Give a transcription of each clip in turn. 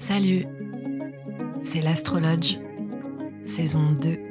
Salut, c'est l'Astrologe, saison 2.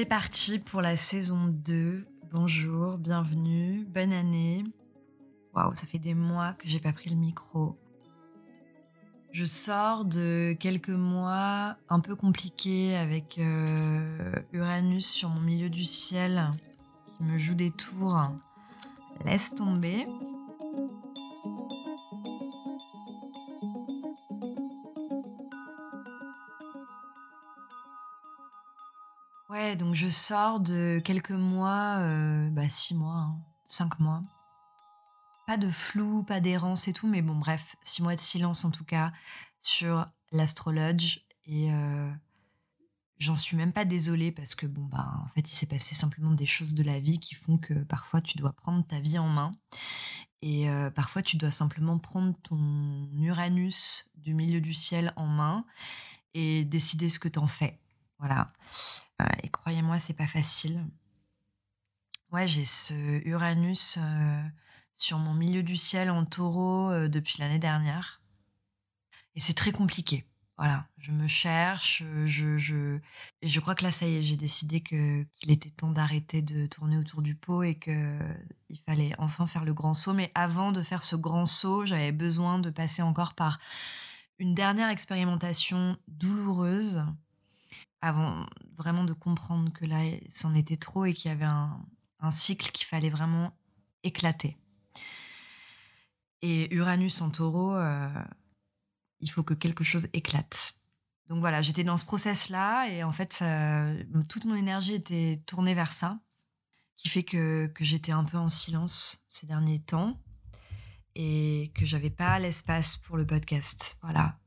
C'est parti pour la saison 2. Bonjour, bienvenue, bonne année. Waouh, ça fait des mois que j'ai pas pris le micro. Je sors de quelques mois un peu compliqués avec euh, Uranus sur mon milieu du ciel qui me joue des tours. Laisse tomber. Ouais, donc je sors de quelques mois, euh, bah six mois, hein, cinq mois. Pas de flou, pas d'errance et tout, mais bon, bref, six mois de silence en tout cas sur l'astrologe. Et euh, j'en suis même pas désolée parce que, bon, bah, en fait, il s'est passé simplement des choses de la vie qui font que parfois tu dois prendre ta vie en main. Et euh, parfois tu dois simplement prendre ton Uranus du milieu du ciel en main et décider ce que t'en fais. Voilà. Euh, et croyez-moi, c'est pas facile. Ouais, j'ai ce Uranus euh, sur mon milieu du ciel en taureau euh, depuis l'année dernière. Et c'est très compliqué. Voilà, je me cherche, je, crois que là, ça y est, j'ai décidé que, qu'il était temps d'arrêter de tourner autour du pot et qu'il fallait enfin faire le grand saut. Mais avant de faire ce grand saut, j'avais besoin de passer encore par une dernière expérimentation douloureuse avant vraiment de comprendre que là, c'en était trop et qu'il y avait un, cycle qu'il fallait vraiment éclater. Et Uranus en taureau, euh, il faut que quelque chose éclate. Donc voilà, j'étais dans ce process-là et en fait, toute mon énergie était tournée vers ça, qui fait que, que j'étais un peu en silence ces derniers temps et que j'avais pas l'espace pour le podcast. Voilà.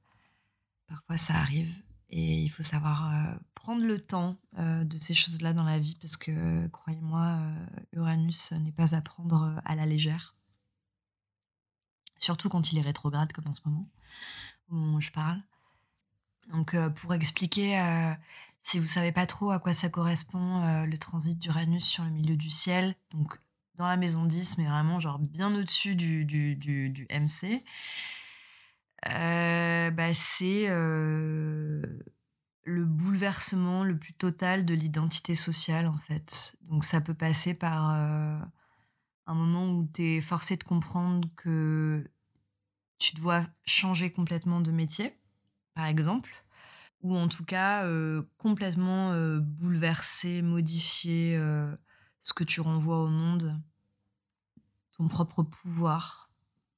Parfois, ça arrive. Et il faut savoir euh, prendre le temps euh, de ces choses-là dans la vie parce que, croyez-moi, euh, Uranus n'est pas à prendre à la légère. Surtout quand il est rétrograde comme en ce moment, où je parle. Donc, pour expliquer, si vous savez pas trop à quoi ça correspond, le transit d'Uranus sur le milieu du ciel, donc dans la maison 10, mais vraiment genre bien au-dessus du, du, du, MC, c'est le bouleversement le plus total de l'identité sociale, en fait. Donc ça peut passer par un moment où tu es forcé de comprendre que tu dois changer complètement de métier, par exemple, ou en tout cas complètement bouleverser, modifier ce que tu renvoies au monde, ton propre pouvoir.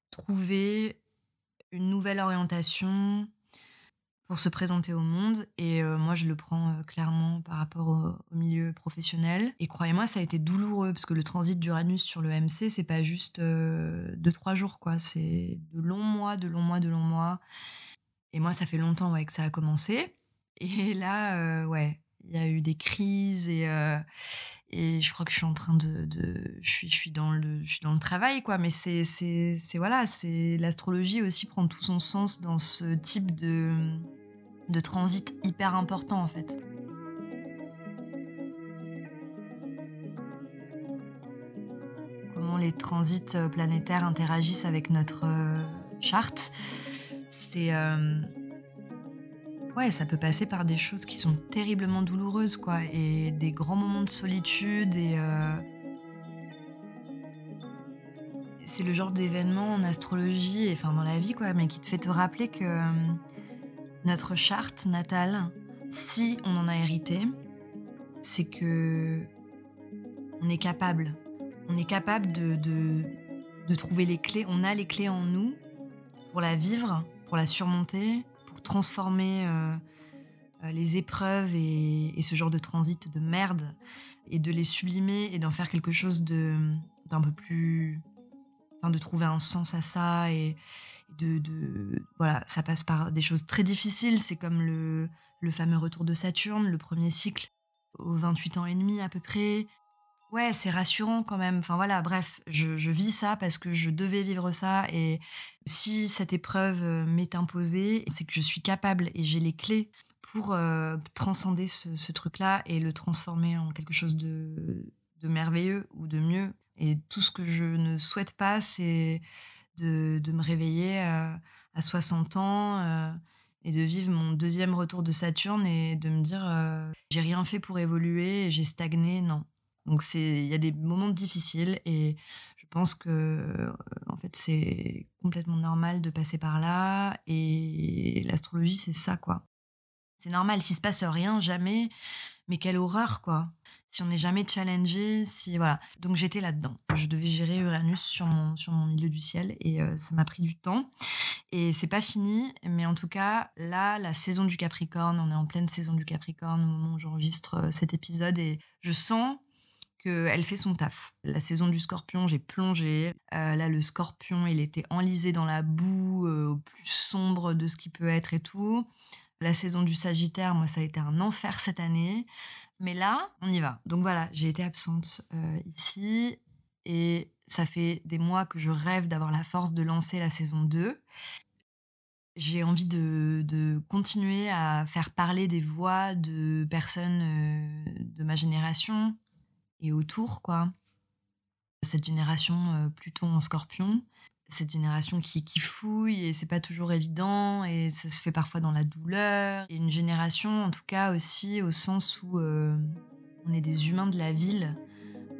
Trouver une nouvelle orientation pour se présenter au monde. Et euh, moi, je le prends euh, clairement par rapport au, milieu professionnel. Et croyez-moi, ça a été douloureux parce que le transit d'Uranus sur le MC, c'est pas juste euh, deux, trois jours, quoi. C'est de longs mois, de longs mois, de longs mois. Et moi, ça fait longtemps ouais, que ça a commencé. Et là, ouais, il y a eu des crises et, et je crois que je suis en train de, je suis je suis dans le je suis dans le travail quoi. Mais c'est c'est voilà c'est l'astrologie aussi prend tout son sens dans ce type de de transit hyper important en fait. Comment les transits planétaires interagissent avec notre charte. C'est euh, ouais, ça peut passer par des choses qui sont terriblement douloureuses, quoi, et des grands moments de solitude. Et euh, c'est le genre d'événement en astrologie, enfin dans la vie, quoi, mais qui te fait te rappeler que euh, notre charte natale, si on en a hérité, c'est que on est capable. On est capable de trouver les clés. On a les clés en nous pour la vivre, pour la surmonter, transformer euh, euh, les épreuves et, ce genre de transit de merde et de les sublimer et d'en faire quelque chose de d'un peu plus enfin de trouver un sens à ça et, de, voilà, ça passe par des choses très difficiles. C'est comme le, le fameux retour de Saturne, le premier cycle, aux 28 ans et demi à peu près. Ouais, c'est rassurant quand même. Enfin voilà, bref, je, vis ça parce que je devais vivre ça. Et si cette épreuve euh, m'est imposée, c'est que je suis capable et j'ai les clés pour euh, transcender ce, truc-là et le transformer en quelque chose de, merveilleux ou de mieux. Et tout ce que je ne souhaite pas, c'est de, me réveiller euh, à 60 ans et de vivre mon deuxième retour de Saturne et de me dire j'ai rien fait pour évoluer, j'ai stagné, non. Donc il y a des moments difficiles et je pense que en fait c'est complètement normal de passer par là et l'astrologie c'est ça quoi. C'est normal s'il se passe rien jamais mais quelle horreur quoi si on n'est jamais challengé, si voilà. Donc j'étais là-dedans. Je devais gérer Uranus sur mon sur mon milieu du ciel et euh, ça m'a pris du temps. Et c'est pas fini, mais en tout cas là, la saison du Capricorne, on est en pleine saison du Capricorne au moment où j'enregistre euh, cet épisode et je sens qu'elle fait son taf. La saison du Scorpion, j'ai plongé. Euh, là, le Scorpion, il était enlisé dans la boue, euh, au plus sombre de ce qui peut être et tout. La saison du Sagittaire, moi, ça a été un enfer cette année. Mais là, on y va. Donc voilà, j'ai été absente euh, ici et ça fait des mois que je rêve d'avoir la force de lancer la saison 2. J'ai envie de, continuer à faire parler des voix de personnes de ma génération et autour, quoi. Cette génération euh, Pluton en scorpion cette génération qui, qui fouille et c'est pas toujours évident et ça se fait parfois dans la douleur. Et une génération, en tout cas, aussi au sens où euh, on est des humains de la ville,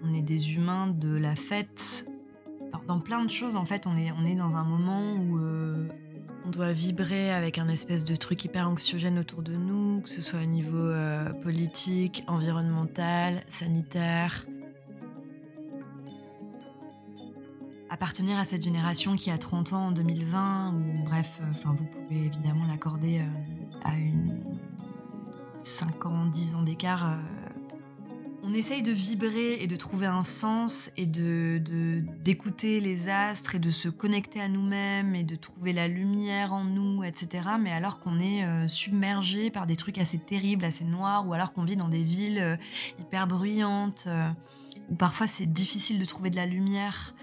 on est des humains de la fête. Dans plein de choses, en fait, on est, on est dans un moment où euh, on doit vibrer avec un espèce de truc hyper anxiogène autour de nous, que ce soit au niveau euh, politique, environnemental, sanitaire. appartenir à cette génération qui a 30 ans en 2020, ou bref, euh, enfin, vous pouvez évidemment l'accorder euh, à une 5 ans, 10 ans d'écart. Euh, on essaye de vibrer et de trouver un sens et de d'écouter les astres et de se connecter à nous-mêmes et de trouver la lumière en nous, etc. Mais alors qu'on est submergé par des trucs assez terribles, assez noirs, ou alors qu'on vit dans des villes hyper bruyantes, où parfois c'est difficile de trouver de la lumière.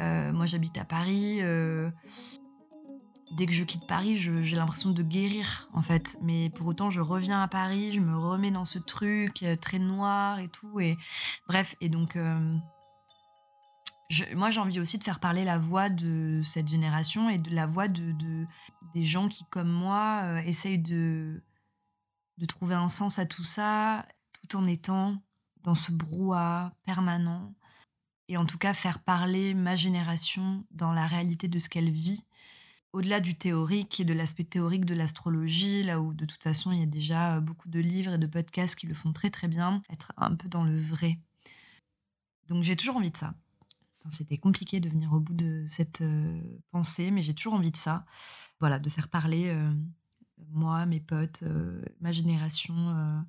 Euh, moi, j'habite à Paris. Euh, dès que je quitte Paris, j'ai l'impression de guérir, en fait. Mais pour autant, je reviens à Paris, je me remets dans ce truc euh, très noir et tout. Et bref, et donc, moi, j'ai envie aussi de faire parler la voix de cette génération et de la voix de, des gens qui, comme moi, essayent de, de trouver un sens à tout ça, tout en étant dans ce brouhaha permanent et en tout cas faire parler ma génération dans la réalité de ce qu'elle vit, au-delà du théorique et de l'aspect théorique de l'astrologie, là où de toute façon il y a déjà euh, beaucoup de livres et de podcasts qui le font très très bien, être un peu dans le vrai. Donc j'ai toujours envie de ça. C'était compliqué de venir au bout de cette euh, pensée, mais j'ai toujours envie de ça. Voilà, de faire parler euh, moi, mes potes, ma génération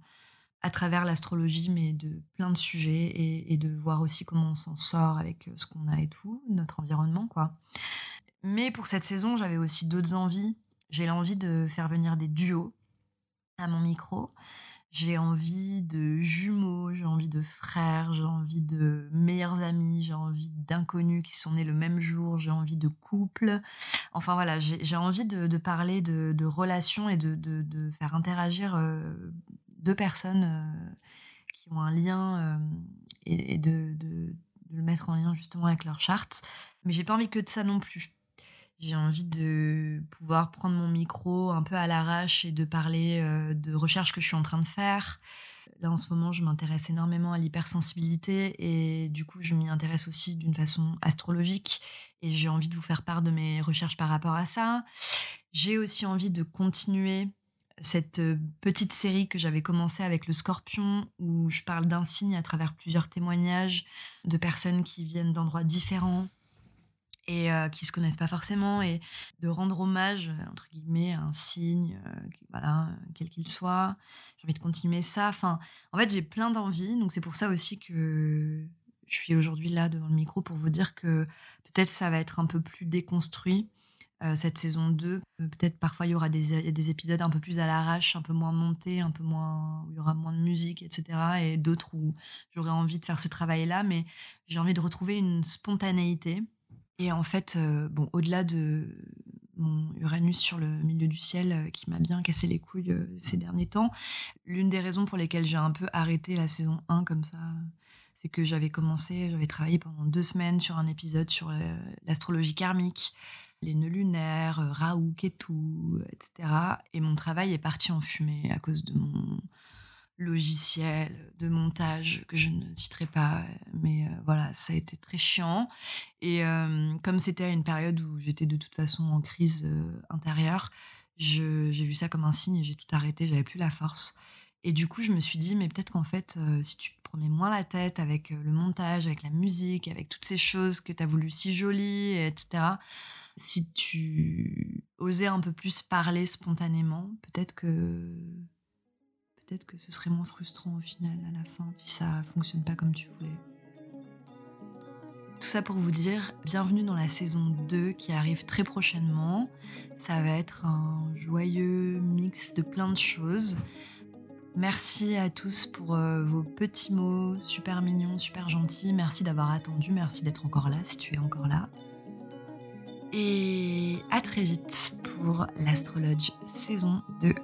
à travers l'astrologie, mais de plein de sujets et, de voir aussi comment on s'en sort avec ce qu'on a et tout, notre environnement, quoi. Mais pour cette saison, j'avais aussi d'autres envies. J'ai l'envie de faire venir des duos à mon micro. J'ai envie de jumeaux, j'ai envie de frères, j'ai envie de meilleurs amis, j'ai envie d'inconnus qui sont nés le même jour, j'ai envie de couples. Enfin voilà, j'ai envie de, parler de, relations et de, faire interagir euh, deux personnes euh, qui ont un lien euh, et, de, de, le mettre en lien justement avec leur charte. Mais j'ai pas envie que de ça non plus. J'ai envie de pouvoir prendre mon micro un peu à l'arrache et de parler euh, de recherches que je suis en train de faire. Là, en ce moment, je m'intéresse énormément à l'hypersensibilité et du coup, je m'y intéresse aussi d'une façon astrologique et j'ai envie de vous faire part de mes recherches par rapport à ça. J'ai aussi envie de continuer cette euh, petite série que j'avais commencé avec le scorpion, où je parle d'un signe à travers plusieurs témoignages de personnes qui viennent d'endroits différents et euh, qui se connaissent pas forcément, et de rendre hommage, entre guillemets, à un signe, euh, voilà, quel qu'il soit. J'ai envie de continuer ça. Enfin, en fait, j'ai plein d'envies, donc c'est pour ça aussi que je suis aujourd'hui là devant le micro pour vous dire que peut-être ça va être un peu plus déconstruit euh, cette saison 2. Peut-être parfois il y aura des, des, épisodes un peu plus à l'arrache, un peu moins montés, un peu moins où il y aura moins de musique, etc. Et d'autres où j'aurais envie de faire ce travail-là, mais j'ai envie de retrouver une spontanéité. Et en fait, bon, au-delà de mon Uranus sur le milieu du ciel qui m'a bien cassé les couilles ces derniers temps, l'une des raisons pour lesquelles j'ai un peu arrêté la saison 1 comme ça, c'est que j'avais commencé, j'avais travaillé pendant deux semaines sur un épisode sur euh, l'astrologie karmique, les nœuds lunaires, euh, Raoult, Ketu, etc. Et mon travail est parti en fumée à cause de mon logiciel de montage que je ne citerai pas, mais euh, voilà, ça a été très chiant. Et comme c'était à une période où j'étais de toute façon en crise intérieure, j'ai vu ça comme un signe et j'ai tout arrêté, j'avais plus la force. Et du coup, je me suis dit, mais peut-être qu'en fait, si tu prenais moins la tête avec euh, le montage, avec la musique, avec toutes ces choses que tu as voulu si jolies, etc. Si tu osais un peu plus parler spontanément, peut-être que peut-être que ce serait moins frustrant au final à la fin si ça fonctionne pas comme tu voulais. Tout ça pour vous dire, bienvenue dans la saison 2 qui arrive très prochainement. Ça va être un joyeux mix de plein de choses. Merci à tous pour euh, vos petits mots super mignons, super gentils. Merci d'avoir attendu, merci d'être encore là si tu es encore là. Et à très vite pour l'Astrologe saison 2.